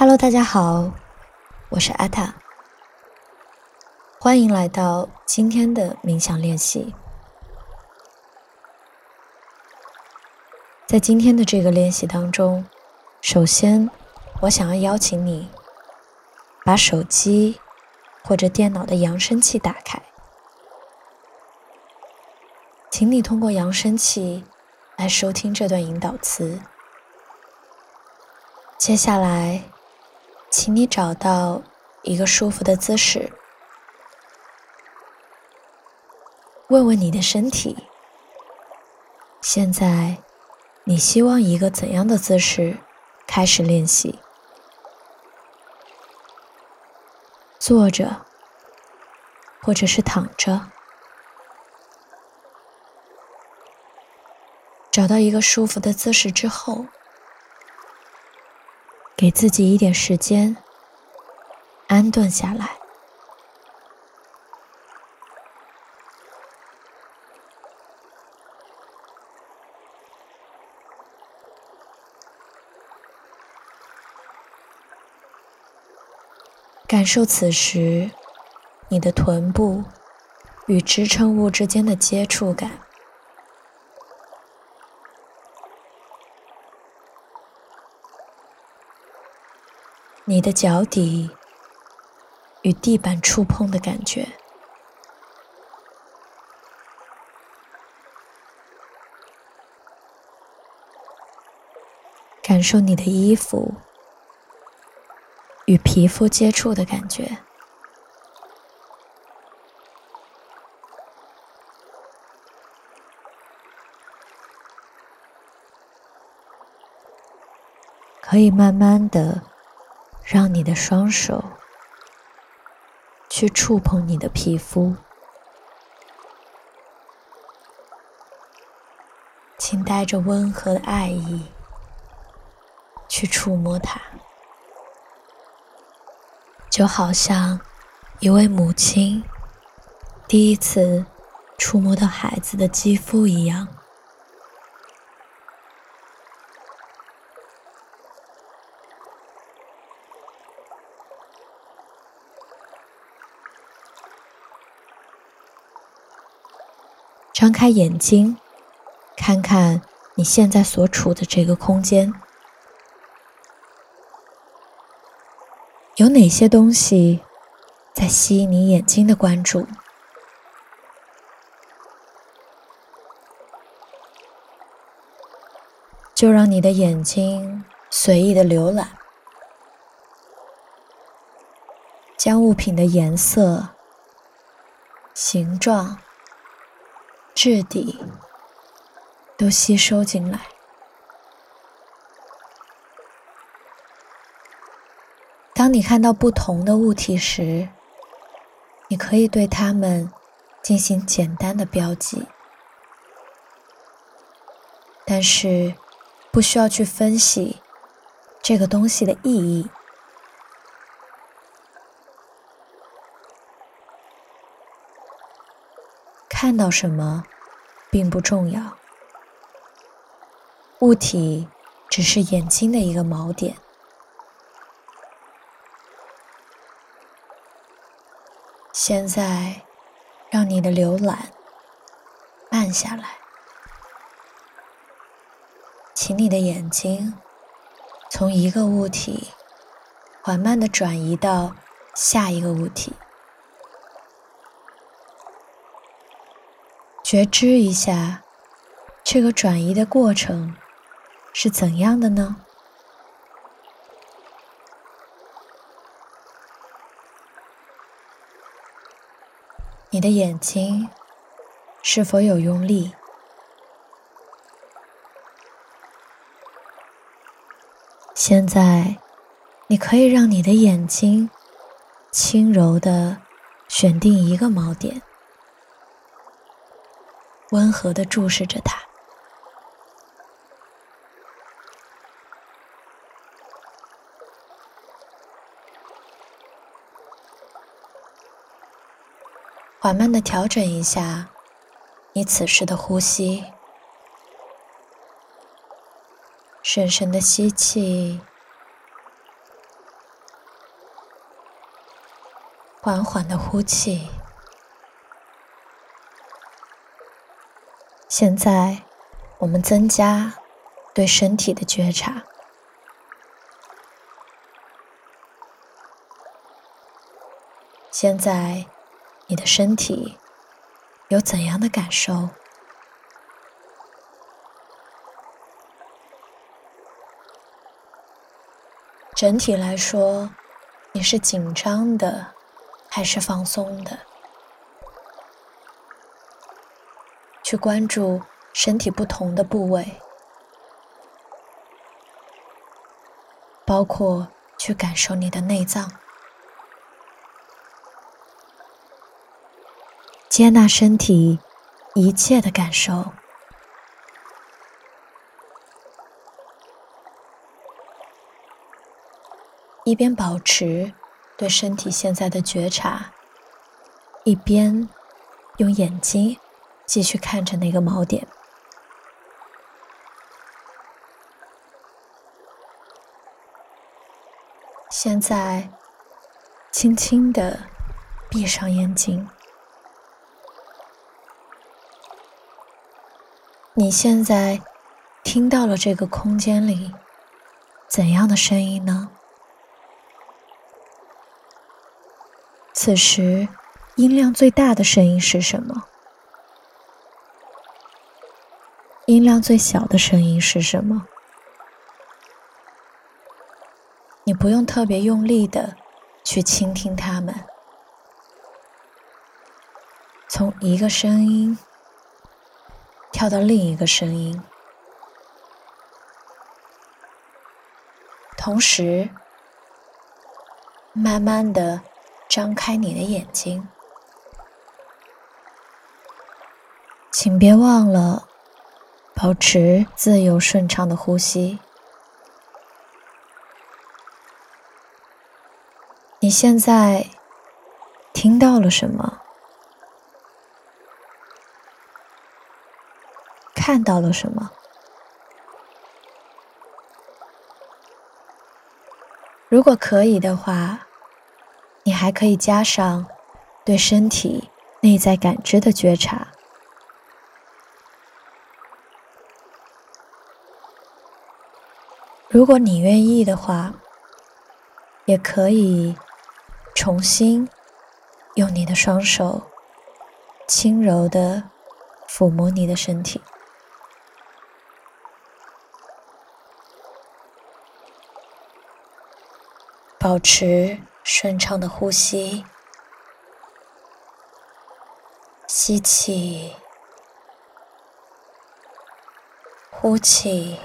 Hello，大家好，我是阿塔，欢迎来到今天的冥想练习。在今天的这个练习当中，首先我想要邀请你把手机或者电脑的扬声器打开，请你通过扬声器来收听这段引导词。接下来，请你找到一个舒服的姿势，问问你的身体，现在你希望一个怎样的姿势开始练习？坐着，或者是躺着，找到一个舒服的姿势之后。给自己一点时间，安顿下来，感受此时你的臀部与支撑物之间的接触感。你的脚底与地板触碰的感觉，感受你的衣服与皮肤接触的感觉，可以慢慢的。让你的双手去触碰你的皮肤，请带着温和的爱意去触摸它，就好像一位母亲第一次触摸到孩子的肌肤一样。张开眼睛，看看你现在所处的这个空间，有哪些东西在吸引你眼睛的关注？就让你的眼睛随意的浏览，将物品的颜色、形状。质地都吸收进来。当你看到不同的物体时，你可以对它们进行简单的标记，但是不需要去分析这个东西的意义。看到什么并不重要，物体只是眼睛的一个锚点。现在，让你的浏览慢下来，请你的眼睛从一个物体缓慢的转移到下一个物体。觉知一下，这个转移的过程是怎样的呢？你的眼睛是否有用力？现在，你可以让你的眼睛轻柔的选定一个锚点。温和的注视着他。缓慢的调整一下你此时的呼吸深深的吸气缓缓的呼气。现在，我们增加对身体的觉察。现在，你的身体有怎样的感受？整体来说，你是紧张的还是放松的？去关注身体不同的部位，包括去感受你的内脏，接纳身体一切的感受。一边保持对身体现在的觉察，一边用眼睛继续看着那个锚点。现在，轻轻的闭上眼睛。你现在听到了这个空间里怎样的声音呢？此时，音量最大的声音是什么？音量最小的声音是什么？你不用特别用力的去倾听它们，从一个声音跳到另一个声音，同时慢慢的。张开你的眼睛，请别忘了保持自由顺畅的呼吸。你现在听到了什么？看到了什么？如果可以的话。你还可以加上对身体内在感知的觉察。如果你愿意的话，也可以重新用你的双手轻柔的抚摸你的身体，保持。顺畅的呼吸，吸气，呼气，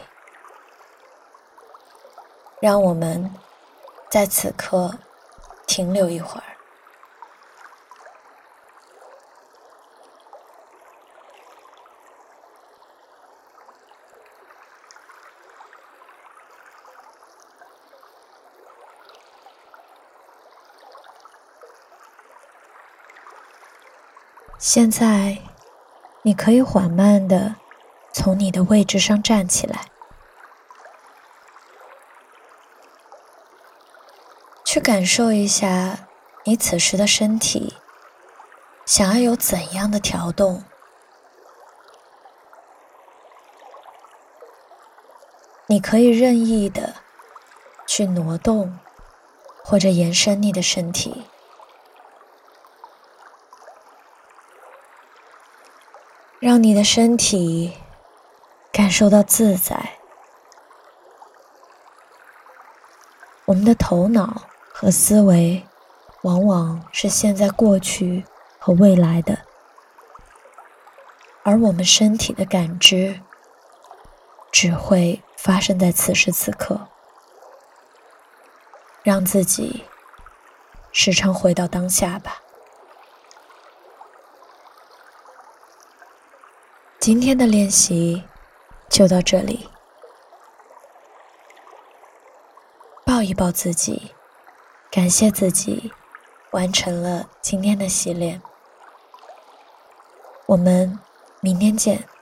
让我们在此刻停留一会儿。现在，你可以缓慢的从你的位置上站起来，去感受一下你此时的身体想要有怎样的调动。你可以任意的去挪动或者延伸你的身体。让你的身体感受到自在。我们的头脑和思维往往是现在、过去和未来的，而我们身体的感知只会发生在此时此刻。让自己时常回到当下吧。今天的练习就到这里，抱一抱自己，感谢自己完成了今天的洗脸。我们明天见。